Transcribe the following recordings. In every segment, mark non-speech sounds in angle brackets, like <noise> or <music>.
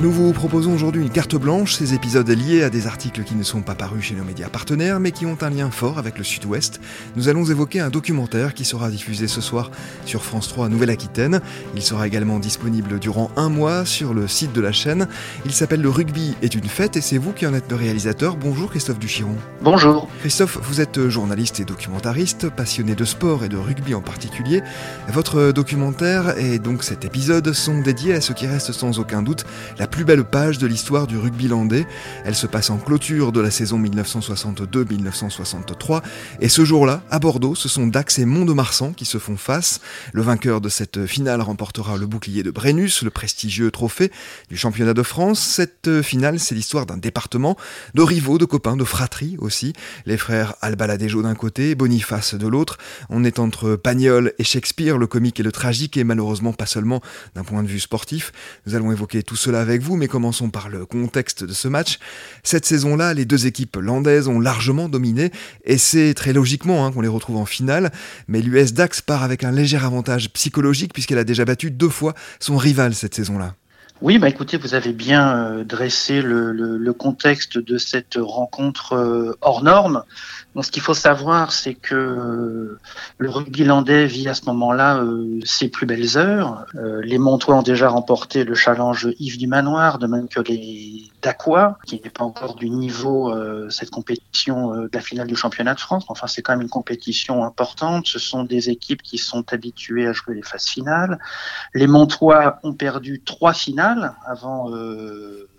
Nous vous proposons aujourd'hui une carte blanche, ces épisodes liés à des articles qui ne sont pas parus chez nos médias partenaires mais qui ont un lien fort avec le Sud-Ouest. Nous allons évoquer un documentaire qui sera diffusé ce soir sur France 3 Nouvelle-Aquitaine. Il sera également disponible durant un mois sur le site de la chaîne. Il s'appelle Le rugby est une fête et c'est vous qui en êtes le réalisateur. Bonjour Christophe Duchiron. Bonjour. Christophe, vous êtes journaliste et documentariste, passionné de sport et de rugby en particulier. Votre documentaire et donc cet épisode sont dédiés à ce qui reste sans aucun doute la plus belle page de l'histoire du rugby landais. Elle se passe en clôture de la saison 1962-1963. Et ce jour-là, à Bordeaux, ce sont Dax et Mont-de-Marsan qui se font face. Le vainqueur de cette finale remportera le bouclier de Brennus, le prestigieux trophée du championnat de France. Cette finale, c'est l'histoire d'un département, de rivaux, de copains, de fratries aussi. Les frères Albaladejo d'un côté, Boniface de l'autre. On est entre Pagnol et Shakespeare, le comique et le tragique, et malheureusement pas seulement d'un point de vue sportif. Nous allons évoquer tout cela avec vous, mais commençons par le contexte de ce match. Cette saison-là, les deux équipes landaises ont largement dominé, et c'est très logiquement hein, qu'on les retrouve en finale, mais l'US Dax part avec un léger avantage psychologique puisqu'elle a déjà battu deux fois son rival cette saison-là. Oui, bah écoutez, vous avez bien euh, dressé le, le, contexte de cette rencontre euh, hors norme. Donc, ce qu'il faut savoir, c'est que euh, le rugby landais vit à ce moment-là ses plus belles heures. les Montois ont déjà remporté le challenge Yves du Manoir, de même que les Dacois, qui n'est pas encore du niveau cette compétition de la finale du championnat de France. Enfin, c'est quand même une compétition importante. Ce sont des équipes qui sont habituées à jouer les phases finales. Les Montois ont perdu trois finales avant euh,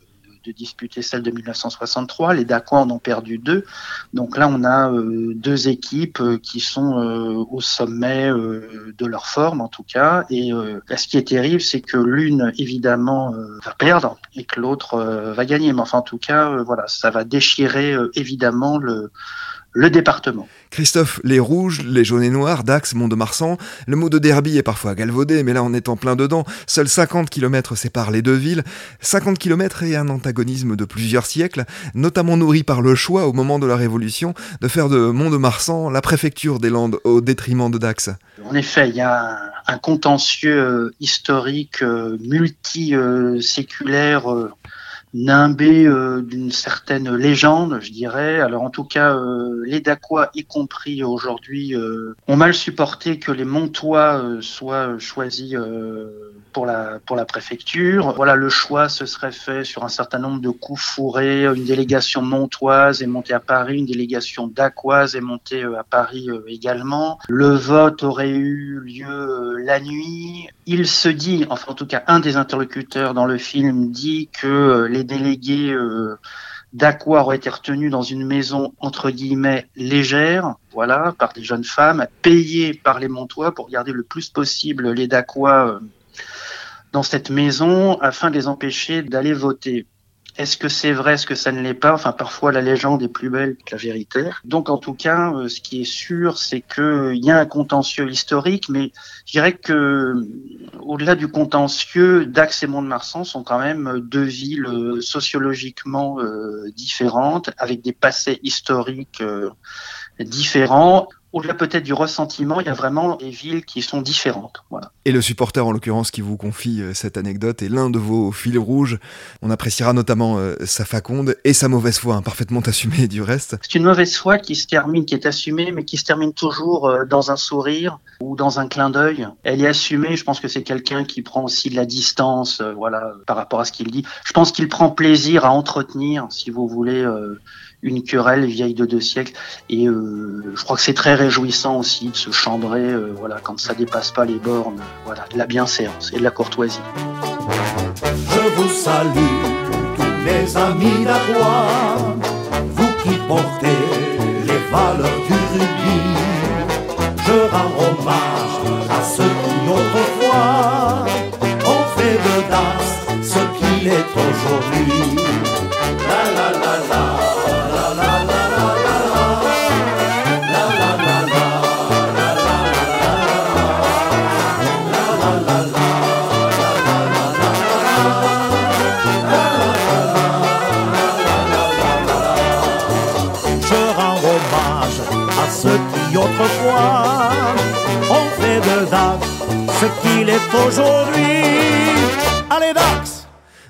de disputer celle de 1963. Les Dacois en ont perdu deux. Donc là, on a euh, deux équipes euh, qui sont au sommet de leur forme, en tout cas. Et ce qui est terrible, c'est que l'une, évidemment, va perdre et que l'autre va gagner. Mais enfin, en tout cas, voilà, ça va déchirer, évidemment, le le département. Christophe, les rouges, les jaunes et noirs, Dax, Mont-de-Marsan, le mot de derby est parfois galvaudé, mais là on est en plein dedans. Seuls 50 km séparent les deux villes. 50 km et un antagonisme de plusieurs siècles, notamment nourri par le choix au moment de la Révolution de faire de Mont-de-Marsan la préfecture des Landes au détriment de Dax. En effet, il y a un, contentieux euh, historique euh, multi-séculaire euh, nimbé euh, d'une certaine légende, je dirais. Alors en tout cas, euh, les Dacois, y compris aujourd'hui, euh, ont mal supporté que les Montois soient choisis pour la pour la préfecture. Voilà, le choix se serait fait sur un certain nombre de coups fourrés. Une délégation montoise est montée à Paris, une délégation dacoise est montée à Paris également. Le vote aurait eu lieu la nuit. Il se dit, enfin en tout cas, un des interlocuteurs dans le film dit que les délégués euh, d'Aqua auraient été retenus dans une maison entre guillemets légère, voilà, par des jeunes femmes, payées par les Montois pour garder le plus possible les Dacois euh, dans cette maison afin de les empêcher d'aller voter. Est-ce que c'est vrai, est-ce que ça ne l'est pas? Enfin, parfois la légende est plus belle que la vérité. Donc, en tout cas, euh, ce qui est sûr, c'est qu'il y a un contentieux historique, mais je dirais que, au-delà du contentieux, Dax et Mont-de-Marsan sont quand même deux villes euh, sociologiquement euh, différentes, avec des passés historiques différents au-delà peut-être du ressentiment, il y a vraiment des villes qui sont différentes. Voilà. Et le supporter, en l'occurrence, qui vous confie euh, cette anecdote est l'un de vos fils rouges. On appréciera notamment euh, sa faconde et sa mauvaise foi, hein, parfaitement <laughs> assumée du reste. C'est une mauvaise foi qui se termine, qui est assumée, mais qui se termine toujours euh, dans un sourire ou dans un clin d'œil. Elle est assumée. Je pense que c'est quelqu'un qui prend aussi de la distance, voilà, par rapport à ce qu'il dit. Je pense qu'il prend plaisir à entretenir, si vous voulez une querelle vieille de deux siècles. Et euh, je crois que c'est très réjouissant aussi de se chambrer, euh, quand ça dépasse pas les bornes, voilà, de la bienséance et de la courtoisie. Je vous salue, tous mes amis d'Avoie, vous qui portez les valeurs du rugby. Je rends hommage à ceux qui autrefois ont fait de Das ce qu'il est aujourd'hui. La la la la. Ce qu'il est aujourd'hui. Allez, Dax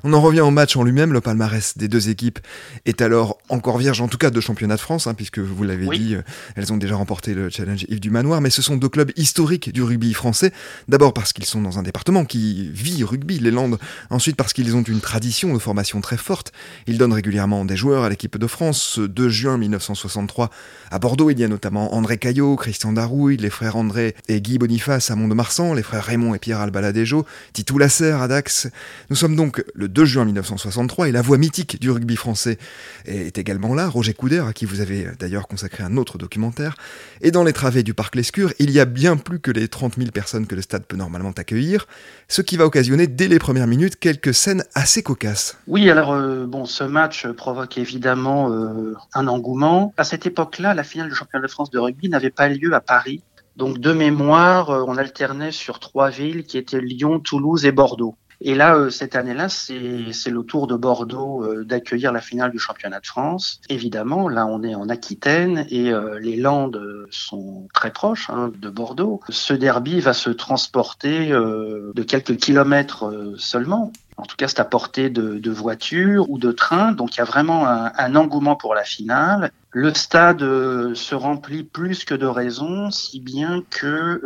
on en revient au match en lui-même. Le palmarès des deux équipes est alors encore vierge, en tout cas de championnat de France, hein, puisque vous l'avez dit, euh, elles ont déjà remporté le challenge Yves du Manoir. Mais ce sont deux clubs historiques du rugby français. D'abord parce qu'ils sont dans un département qui vit rugby, les Landes. Ensuite parce qu'ils ont une tradition de formation très forte. Ils donnent régulièrement des joueurs à l'équipe de France. Ce 2 juin 1963, à Bordeaux, il y a notamment André Caillot, Christian Darouille, les frères André et Guy Boniface à Mont-de-Marsan, les frères Raymond et Pierre Albaladejo, Titou Lasserre à Dax. Nous sommes donc le 2 juin 1963 et la voix mythique du rugby français est également là, Roger Couder, à qui vous avez d'ailleurs consacré un autre documentaire. Et dans les travées du parc Lescure, il y a bien plus que les 30 000 personnes que le stade peut normalement accueillir, ce qui va occasionner dès les premières minutes quelques scènes assez cocasses. Oui, alors euh, bon, ce match provoque évidemment euh, un engouement. À cette époque-là, la finale du championnat de France de rugby n'avait pas lieu à Paris. Donc de mémoire, euh, on alternait sur trois villes qui étaient Lyon, Toulouse et Bordeaux. Et là, euh, cette année-là, c'est le tour de Bordeaux euh, d'accueillir la finale du championnat de France. Évidemment, là, on est en Aquitaine et euh, les Landes sont très proches hein, de Bordeaux. Ce derby va se transporter de quelques kilomètres seulement. En tout cas, c'est à portée de, de voitures ou de trains. Donc, il y a vraiment un, un engouement pour la finale. Le stade se remplit plus que de raison, si bien que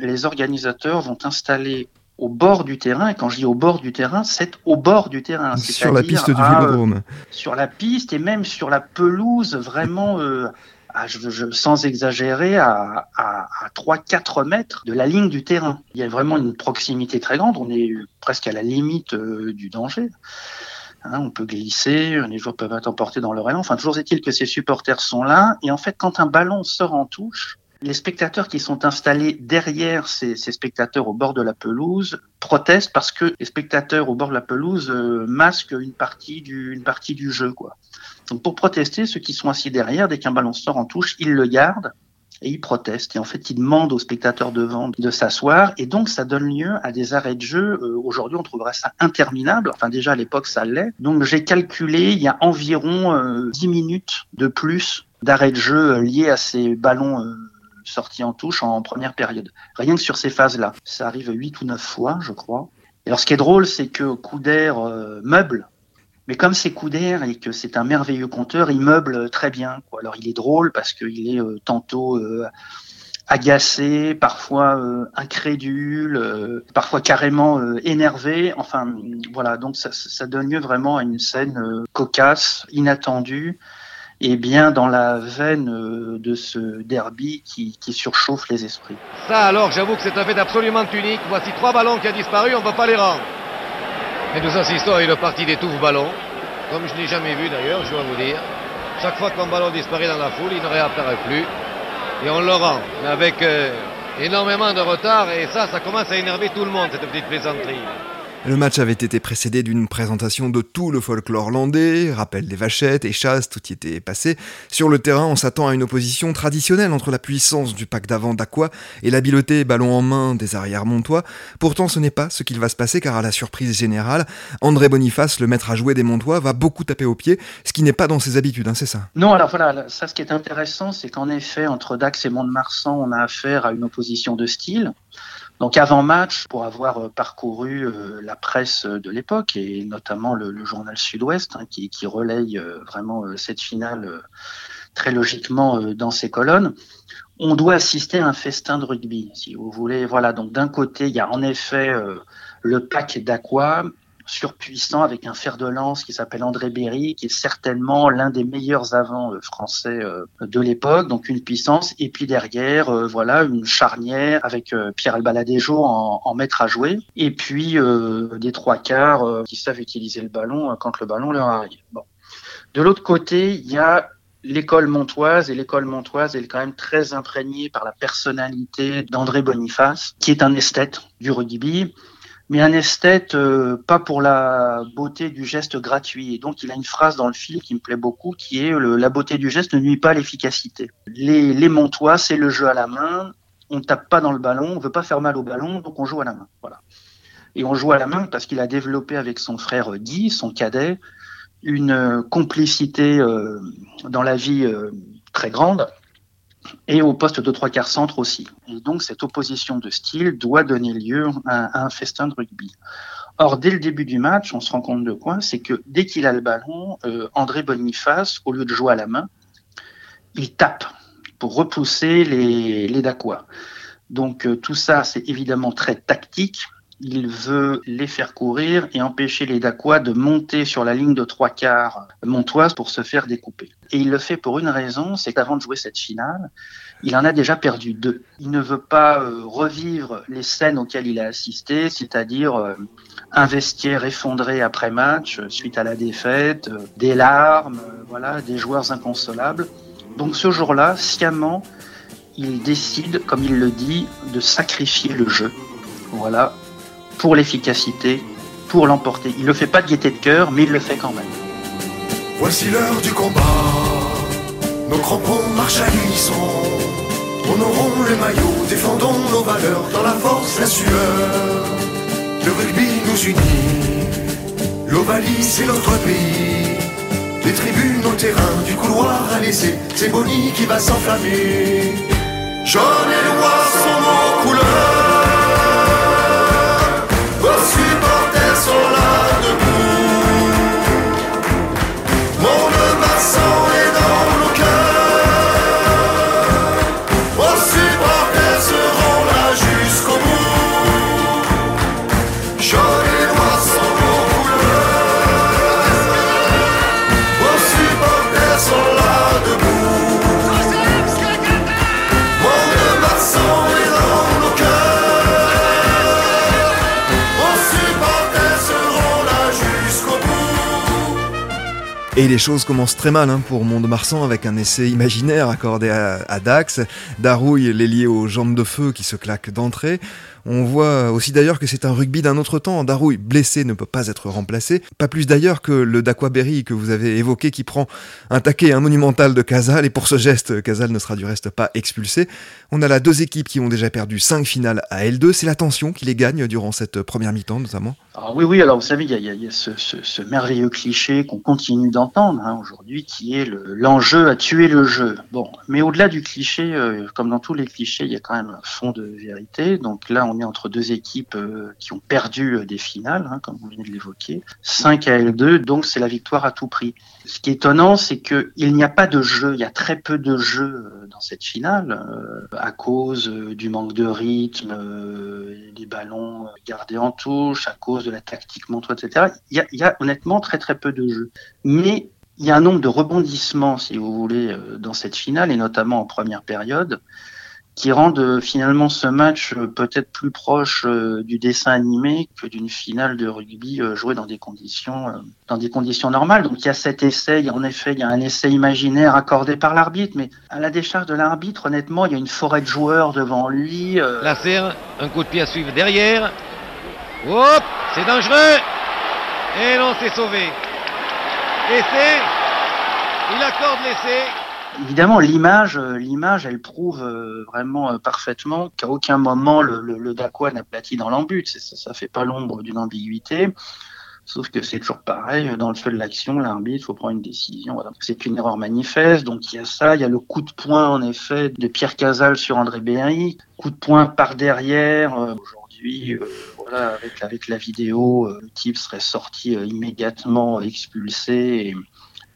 les organisateurs vont installer au bord du terrain, et quand je dis au bord du terrain, c'est au bord du terrain. Sur la piste du Vélodrome. sur la piste et même sur la pelouse, vraiment, euh, sans exagérer, à, à, à 3-4 mètres de la ligne du terrain. Il y a vraiment une proximité très grande, on est presque à la limite euh, du danger. Hein, on peut glisser, les joueurs peuvent être emportés dans leur élan. Enfin, toujours est-il que ces supporters sont là. Et en fait, quand un ballon sort en touche, les spectateurs qui sont installés derrière ces, spectateurs au bord de la pelouse protestent parce que les spectateurs au bord de la pelouse euh, masquent une partie du, partie du jeu. Donc pour protester, ceux qui sont assis derrière, dès qu'un ballon sort en touche, ils le gardent et ils protestent. Et en fait, ils demandent aux spectateurs devant de s'asseoir. Et donc, ça donne lieu à des arrêts de jeu. Euh, aujourd'hui, on trouverait ça interminable. Enfin, déjà, à l'époque, ça l'est. Donc, j'ai calculé, il y a environ euh, 10 minutes de plus d'arrêts de jeu liés à ces ballons euh, sorti en touche en première période. Rien que sur ces phases-là. Ça arrive huit ou neuf fois, je crois. Et alors, ce qui est drôle, c'est que Couder euh, meuble. Mais comme c'est Couder et que c'est un merveilleux conteur, il meuble très bien. Alors, il est drôle parce qu'il est euh, tantôt euh, agacé, parfois incrédule, parfois carrément énervé. Enfin, voilà. Donc, ça, ça, donne lieu vraiment à une scène cocasse, inattendue et bien dans la veine euh, de ce derby qui, surchauffe les esprits. Ça alors, j'avoue que c'est un fait absolument unique. Voici trois ballons qui ont disparu, on ne va pas les rendre. Et nous assistons à une partie des touffes ballons, comme je n'ai jamais vu d'ailleurs, je dois vous dire. Chaque fois qu'un ballon disparaît dans la foule, il ne réapparaît plus. Et on le rend, mais avec euh, énormément de retard. Et ça, ça commence à énerver tout le monde, cette petite plaisanterie. Le match avait été précédé d'une présentation de tout le folklore landais, rappel des vachettes et chasses, tout y était passé. Sur le terrain, on s'attend à une opposition traditionnelle entre la puissance du pack d'avant d'Aqua et l'habileté ballon en main des arrières montois. Pourtant, ce n'est pas ce qu'il va se passer car à la surprise générale, André Boniface, le maître à jouer des montois, va beaucoup taper au pied, ce qui n'est pas dans ses habitudes, hein, c'est ça? Non, alors voilà, ça ce qui est intéressant, c'est qu'en effet, entre Dax et Mont-de-Marsan, on a affaire à une opposition de style. Donc avant match, pour avoir euh, parcouru euh, la presse de l'époque et notamment le, journal Sud-Ouest hein, qui, qui, relaye euh, vraiment cette finale très logiquement dans ses colonnes, on doit assister à un festin de rugby, si vous voulez. Voilà, donc d'un côté, il y a en effet le pack d'Aqua surpuissant avec un fer de lance qui s'appelle André Berry, qui est certainement l'un des meilleurs avants euh, français euh, de l'époque, donc une puissance. Et puis derrière, euh, voilà, une charnière avec Pierre Albaladejo en, maître à jouer. Et puis des trois quarts qui savent utiliser le ballon quand le ballon leur arrive. Bon. De l'autre côté, il y a l'école montoise et l'école montoise est quand même très imprégnée par la personnalité d'André Boniface, qui est un esthète du rugby mais un esthète euh, pas pour la beauté du geste gratuit. Et donc il a une phrase dans le film qui me plaît beaucoup, qui est la beauté du geste ne nuit pas à l'efficacité. Les, les montois, c'est le jeu à la main. On tape pas dans le ballon, on veut pas faire mal au ballon, donc on joue à la main. Voilà. Et on joue à la main parce qu'il a développé avec son frère Guy, son cadet, une complicité euh, dans la vie euh, très grande et au poste de trois quarts centre aussi. Et donc cette opposition de style doit donner lieu à, un festin de rugby. Or, dès le début du match, on se rend compte de quoi? C'est que dès qu'il a le ballon, euh, André Boniface, au lieu de jouer à la main, il tape pour repousser les, les. Donc euh, tout ça, c'est évidemment très tactique. Il veut les faire courir et empêcher les Dacois de monter sur la ligne de trois quarts montoise pour se faire découper. Et il le fait pour une raison, c'est qu'avant de jouer cette finale, il en a déjà perdu deux. Il ne veut pas euh, revivre les scènes auxquelles il a assisté, c'est-à-dire euh, un vestiaire effondré après match suite à la défaite, des larmes, voilà, des joueurs inconsolables. Donc ce jour-là, sciemment, il décide, comme il le dit, de sacrifier le jeu. Voilà, pour l'efficacité, pour l'emporter. Il ne le fait pas de gaieté de cœur, mais il le fait quand même. Voici l'heure du combat. Nos crampons marchent à l'unisson. Honorons le maillot, défendons nos valeurs dans la force, la sueur. Le rugby nous unit. L'Ovalie, c'est notre pays. Les tribunes au terrain, du couloir à l'essai, c'est Bonnie qui va s'enflammer. Jaune et noir sont nos couleurs. Et les choses commencent très mal hein, pour Mont-de-Marsan avec un essai imaginaire accordé à, Dax, Darouille l'ailier aux jambes de feu qui se claque d'entrée. On voit aussi d'ailleurs que c'est un rugby d'un autre temps. Darouille, blessé, ne peut pas être remplacé. Pas plus d'ailleurs que le d'Aquaberry que vous avez évoqué qui prend un taquet, un monumental de Casal. Et pour ce geste, Casal ne sera du reste pas expulsé. On a là deux équipes qui ont déjà perdu cinq finales à L2. C'est la tension qui les gagne durant cette première mi-temps notamment. Alors oui, oui, alors vous savez, il y a, ce, merveilleux cliché qu'on continue d'entendre hein, aujourd'hui qui est l'enjeu à tuer le jeu. Bon, mais au-delà du cliché, euh, comme dans tous les clichés, il y a quand même un fond de vérité. Donc là, on est entre deux équipes euh, qui ont perdu euh, des finales, hein, comme vous venez de l'évoquer. 5 à L2, donc c'est la victoire à tout prix. Ce qui est étonnant, c'est qu'il n'y a pas de jeu, il y a très peu de jeu euh, dans cette finale, à cause du manque de rythme, des ballons gardés en touche, à cause de la tactique montre, etc. Il y, a, il y a honnêtement très très peu de jeu. Mais il y a un nombre de rebondissements, si vous voulez, dans cette finale, et notamment en première période, qui rendent euh, finalement ce match euh, peut-être plus proche euh, du dessin animé que d'une finale de rugby jouée dans des conditions dans des conditions normales. Donc il y a cet essai, en effet, il y a un essai imaginaire accordé par l'arbitre, mais à la décharge de l'arbitre, honnêtement, il y a une forêt de joueurs devant lui. La serre, un coup de pied à suivre derrière. Hop, c'est dangereux. Et non, c'est sauvé. Essai. Il accorde l'essai. Évidemment, l'image, euh, l'image, elle prouve euh, vraiment euh, parfaitement qu'à aucun moment le, le, le Daquan n'aplatit dans l'embut. Ça, ça fait pas l'ombre d'une ambiguïté. Sauf que c'est toujours pareil, dans le feu de l'action, l'arbitre, faut prendre une décision. C'est une erreur manifeste, donc il y a ça, il y a le coup de poing, en effet, de Pierre Casal sur André Berry, coup de poing par derrière. Aujourd'hui, voilà, avec, avec la vidéo, le type serait sorti immédiatement expulsé.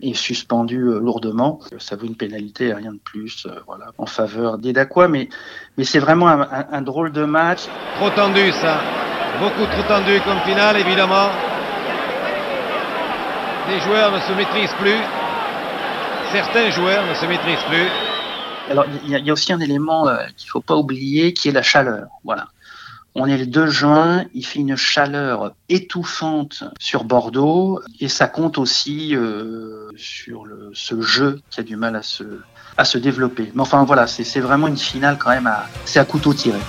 Est suspendu euh, lourdement. Ça vaut une pénalité, rien de plus, euh, voilà, en faveur des Dacois. Mais, mais c'est vraiment un, un, drôle de match. Trop tendu, ça. Beaucoup trop tendu comme finale, évidemment. Les joueurs ne se maîtrisent plus. Certains joueurs ne se maîtrisent plus. Alors, il y, y, a aussi un élément euh, qu'il faut pas oublier, qui est la chaleur. Voilà. On est le 2 juin, il fait une chaleur étouffante sur Bordeaux et ça compte aussi euh, sur ce jeu qui a du mal à se, à se développer. Mais enfin voilà, c'est vraiment une finale quand même, c'est à couteau tiré.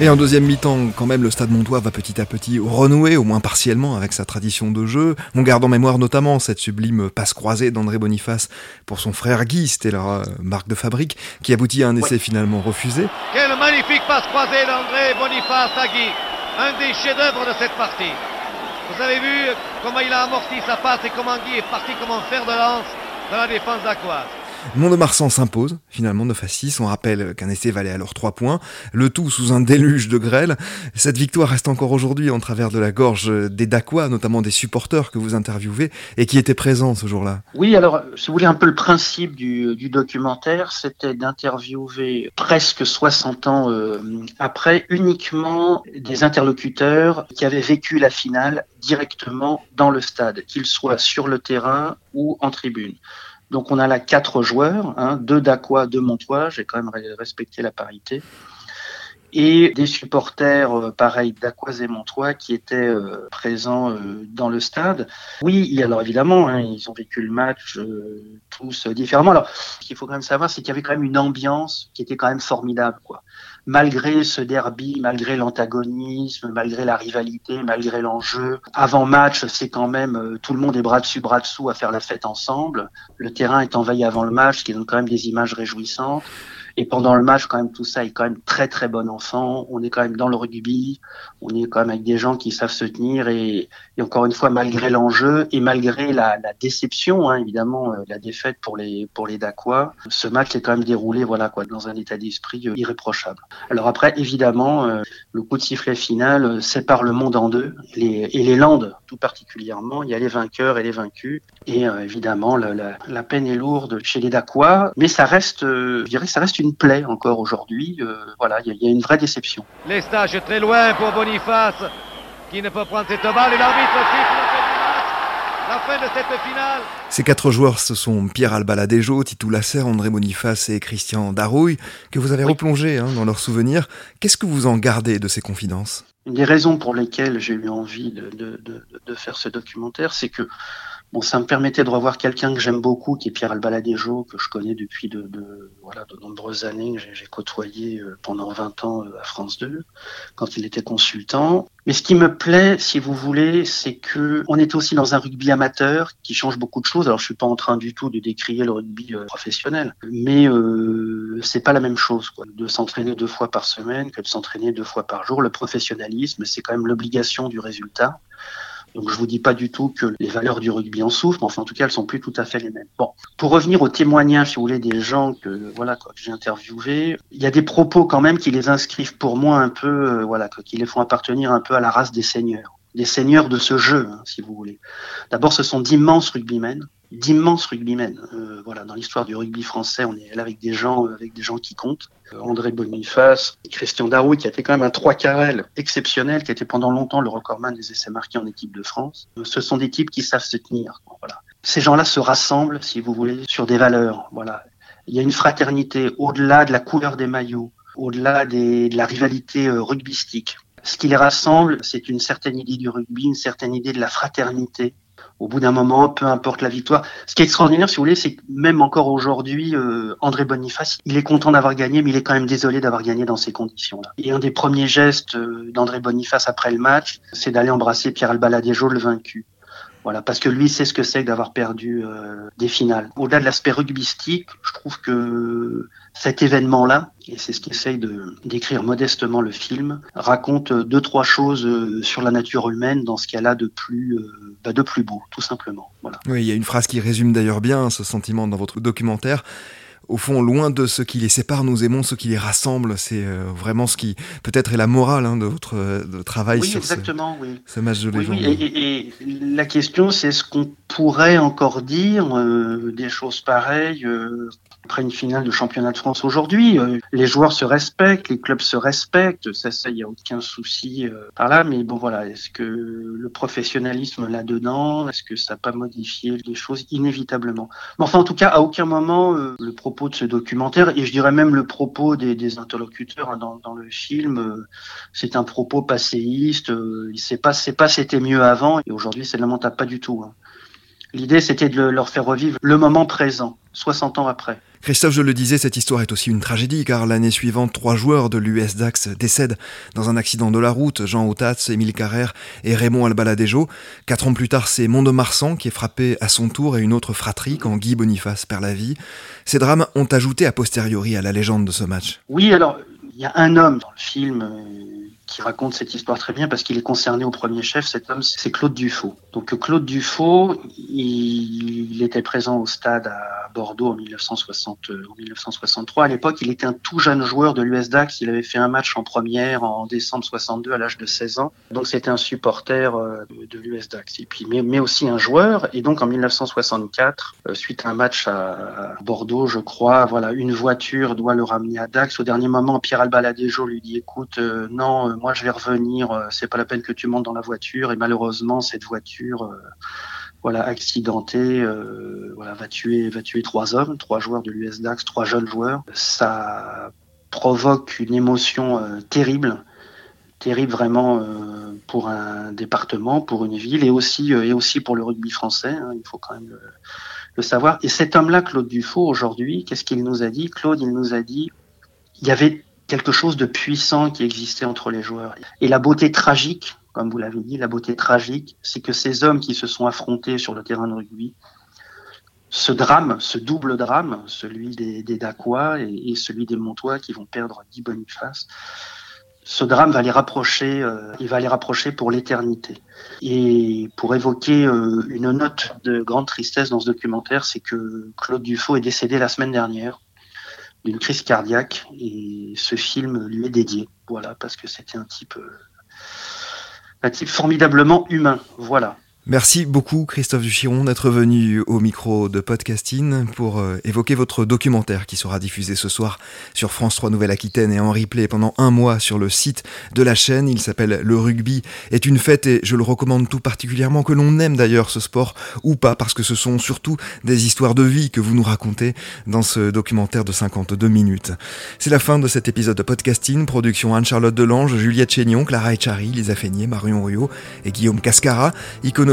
Et en deuxième mi-temps, quand même, le Stade Montois va petit à petit renouer, au moins partiellement, avec sa tradition de jeu. On garde en mémoire notamment cette sublime passe croisée d'André Boniface pour son frère Guy, c'était leur marque de fabrique, qui aboutit à un essai finalement refusé. Quelle magnifique passe croisée d'André Boniface à Guy, un des chefs-d'œuvre de cette partie. Vous avez vu comment il a amorti sa passe et comment Guy est parti comme un fer de lance dans la défense d'Aquoise. Mont-de-Marsan s'impose, finalement 9 à 6. On rappelle qu'un essai valait alors 3 points, le tout sous un déluge de grêle. Cette victoire reste encore aujourd'hui en travers de la gorge des Dacois, notamment des supporters que vous interviewez et qui étaient présents ce jour-là. Oui, alors, si vous voulez, un peu le principe du, documentaire, c'était d'interviewer presque 60 ans euh, après uniquement des interlocuteurs qui avaient vécu la finale directement dans le stade, qu'ils soient sur le terrain ou en tribune. Donc on a là quatre joueurs, hein, deux d'Aqua, deux Montois, j'ai quand même respecté la parité, et des supporters euh, pareils d'Aquois et Montois qui étaient euh, présents euh, dans le stade. Oui, alors évidemment, hein, ils ont vécu le match tous différemment. Alors, ce qu'il faut quand même savoir, c'est qu'il y avait quand même une ambiance qui était quand même formidable, quoi malgré ce derby, malgré l'antagonisme, malgré la rivalité, malgré l'enjeu, avant match, c'est quand même euh, tout le monde est bras dessus, bras dessous à faire la fête ensemble. Le terrain est envahi avant le match, ce qui donne quand même des images réjouissantes. Et pendant le match, quand même, tout ça est quand même très très bon enfant. On est quand même dans le rugby, on est quand même avec des gens qui savent se tenir et, encore une fois, malgré l'enjeu et malgré la, déception, hein, évidemment, euh, la défaite pour les pour les Dacois, ce match est quand même déroulé, voilà quoi, dans un état d'esprit euh, irréprochable. Alors après, évidemment, euh, le coup de sifflet final sépare le monde en deux, et les Landes tout particulièrement. Il y a les vainqueurs et les vaincus, et évidemment, la, peine est lourde chez les Dacois, mais ça reste, je dirais, ça reste une une plaie encore aujourd'hui. Euh, voilà, il y, a une vraie déception. Les stages très loin pour Boniface, qui ne peut prendre cette balle et l'arbitre siffle la fin de cette finale. Ces quatre joueurs, ce sont Pierre Albaladejo, Titou Lasserre, André Boniface et Christian Darouille, que vous avez replongé hein, dans leurs souvenirs. Qu'est-ce que vous en gardez de ces confidences? Une des raisons pour lesquelles j'ai eu envie de, de, de, de faire ce documentaire, c'est que Bon, ça me permettait de revoir quelqu'un que j'aime beaucoup, qui est Pierre Albaladejo, que je connais depuis de, voilà, de nombreuses années, que j'ai côtoyé euh, pendant 20 ans euh, à France 2, quand il était consultant. Mais ce qui me plaît, si vous voulez, c'est que on est aussi dans un rugby amateur qui change beaucoup de choses. Alors, je suis pas en train du tout de décrier le rugby euh, professionnel, mais euh, c'est pas la même chose, quoi, de s'entraîner deux fois par semaine que de s'entraîner deux fois par jour. Le professionnalisme, c'est quand même l'obligation du résultat. Donc je vous dis pas du tout que les valeurs du rugby en souffrent, mais enfin en tout cas elles sont plus tout à fait les mêmes. Bon, pour revenir au témoignage, si vous voulez, des gens que voilà que j'ai interviewés, il y a des propos quand même qui les inscrivent pour moi un peu, euh, voilà, qui les font appartenir un peu à la race des seigneurs, des seigneurs de ce jeu, hein, si vous voulez. D'abord, ce sont d'immenses rugbymen, d'immenses rugbymen. Euh, voilà, dans l'histoire du rugby français, on est là avec des gens, avec des gens qui comptent. Euh, André Boniface, Christian Darouille, qui a été quand même un trois carrel exceptionnel, qui a été pendant longtemps le recordman des essais marqués en équipe de France. Euh, ce sont des types qui savent se tenir. Voilà. Ces gens-là se rassemblent, si vous voulez, sur des valeurs. Voilà. Il y a une fraternité au-delà de la couleur des maillots, au-delà de la rivalité rugbystique. Ce qui les rassemble, c'est une certaine idée du rugby, une certaine idée de la fraternité, au bout d'un moment, peu importe la victoire. Ce qui est extraordinaire, si vous voulez, c'est que même encore aujourd'hui, euh, André Boniface, il est content d'avoir gagné, mais il est quand même désolé d'avoir gagné dans ces conditions-là. Et un des premiers gestes euh, d'André Boniface après le match, c'est d'aller embrasser Pierre Albaladejo, le vaincu. Voilà, parce que lui sait ce que c'est d'avoir perdu euh, des finales. Au-delà de l'aspect rugbystique, je trouve que cet événement-là, et c'est ce qu'essaye de d'écrire modestement le film, raconte deux trois choses euh, sur la nature humaine dans ce qu'elle a de plus euh, bah, de plus beau, tout simplement. Voilà. Oui, il y a une phrase qui résume d'ailleurs bien ce sentiment dans votre documentaire au fond, loin de ce qui les sépare, nous aimons ce qui les rassemble. C'est euh, vraiment ce qui, peut-être, est la morale hein, de votre euh, travail oui, sur exactement, oui. ce match de légende. Oui, et, et, la question, c'est est-ce qu'on pourrait encore dire euh, des choses pareilles après une finale de championnat de France aujourd'hui. les joueurs se respectent, les clubs se respectent, ça, ça, il n'y a aucun souci par là. Mais bon, voilà, est-ce que le professionnalisme là-dedans, est-ce que ça n'a pas modifié les choses inévitablement? Mais enfin, en tout cas, à aucun moment, le propos de ce documentaire, et je dirais même le propos des, des interlocuteurs hein, dans, dans, le film, euh, c'est un propos passéiste, euh, c'est pas, pas c'était mieux avant, et aujourd'hui c'est lamentable pas du tout. Hein. L'idée c'était de leur faire revivre le moment présent. 60 ans après. Christophe, je le disais, cette histoire est aussi une tragédie car l'année suivante, trois joueurs de l'US Dax décèdent dans un accident de la route, Jean Autatz, Émile Carrère et Raymond Albaladejo. Quatre ans plus tard, c'est Mont-de-Marsan qui est frappé à son tour et une autre fratrie quand Guy Boniface perd la vie. Ces drames ont ajouté a posteriori à la légende de ce match. Oui, alors il y a un homme dans le film euh, qui raconte cette histoire très bien parce qu'il est concerné au premier chef. Cet homme, c'est Claude Dufaux. Donc Claude Dufaux, il, était présent au stade à Bordeaux en, 1960, euh, 1963. À l'époque, il était un tout jeune joueur de l'US Dax. Il avait fait un match en première en décembre 62 à l'âge de 16 ans. Donc c'était un supporter euh, de l'US Dax. Mais, aussi un joueur. Et donc en 1964, euh, suite à un match à, Bordeaux, je crois, voilà, une voiture doit le ramener à Dax. Au dernier moment, Pierre Albaladejo lui dit, écoute, non, moi je vais revenir, c'est pas la peine que tu montes dans la voiture. Et malheureusement, cette voiture voilà, accidenté, euh, voilà, va tuer, va tuer trois hommes, trois joueurs de l'US Dax, trois jeunes joueurs. Ça provoque une émotion euh, terrible, terrible vraiment euh, pour un département, pour une ville et aussi et aussi pour le rugby français. Hein, il faut quand même le, savoir. Et cet homme-là, Claude Dufaux, aujourd'hui, qu'est-ce qu'il nous a dit? Claude, il nous a dit, il y avait quelque chose de puissant qui existait entre les joueurs et la beauté tragique comme vous l'avez dit, la beauté tragique, c'est que ces hommes qui se sont affrontés sur le terrain de rugby, ce drame, ce double drame, celui des, Dacois et, celui des Montois qui vont perdre Guy Boniface, ce drame va les rapprocher, euh, il va les rapprocher pour l'éternité. Et pour évoquer euh, une note de grande tristesse dans ce documentaire, c'est que Claude Dufaux est décédé la semaine dernière d'une crise cardiaque et ce film lui est dédié. Voilà, parce que c'était un type euh, un type formidablement humain. Voilà. Merci beaucoup Christophe Duchiron d'être venu au micro de Podcasting pour euh, évoquer votre documentaire qui sera diffusé ce soir sur France 3 Nouvelle-Aquitaine et en replay pendant un mois sur le site de la chaîne. Il s'appelle Le rugby est une fête et je le recommande tout particulièrement que l'on aime d'ailleurs ce sport ou pas parce que ce sont surtout des histoires de vie que vous nous racontez dans ce documentaire de 52 minutes. C'est la fin de cet épisode de Podcasting, production Anne-Charlotte Delange, Juliette Chénion, Clara Echari, Lisa Feignet, Marion Rio et Guillaume Cascara,